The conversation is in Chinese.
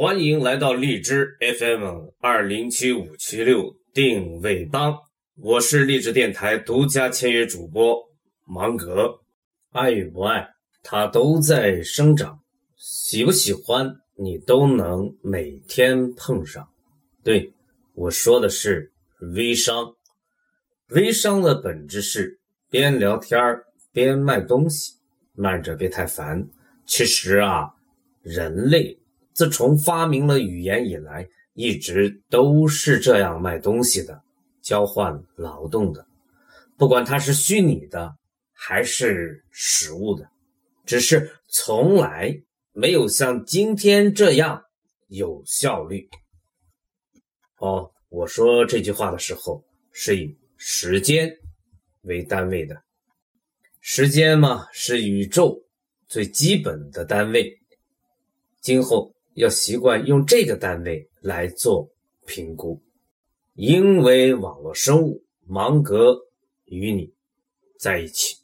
欢迎来到荔枝 FM 二零七五七六定位帮，我是荔枝电台独家签约主播芒格。爱与不爱，它都在生长；喜不喜欢，你都能每天碰上。对我说的是微商，微商的本质是边聊天边卖东西，慢着别太烦。其实啊，人类自从发明了语言以来，一直都是这样卖东西的，交换劳动的，不管它是虚拟的还是实物的，只是从来没有像今天这样有效率。哦，我说这句话的时候是以时间为单位的，时间嘛是宇宙。最基本的单位，今后要习惯用这个单位来做评估，因为网络生物芒格与你在一起。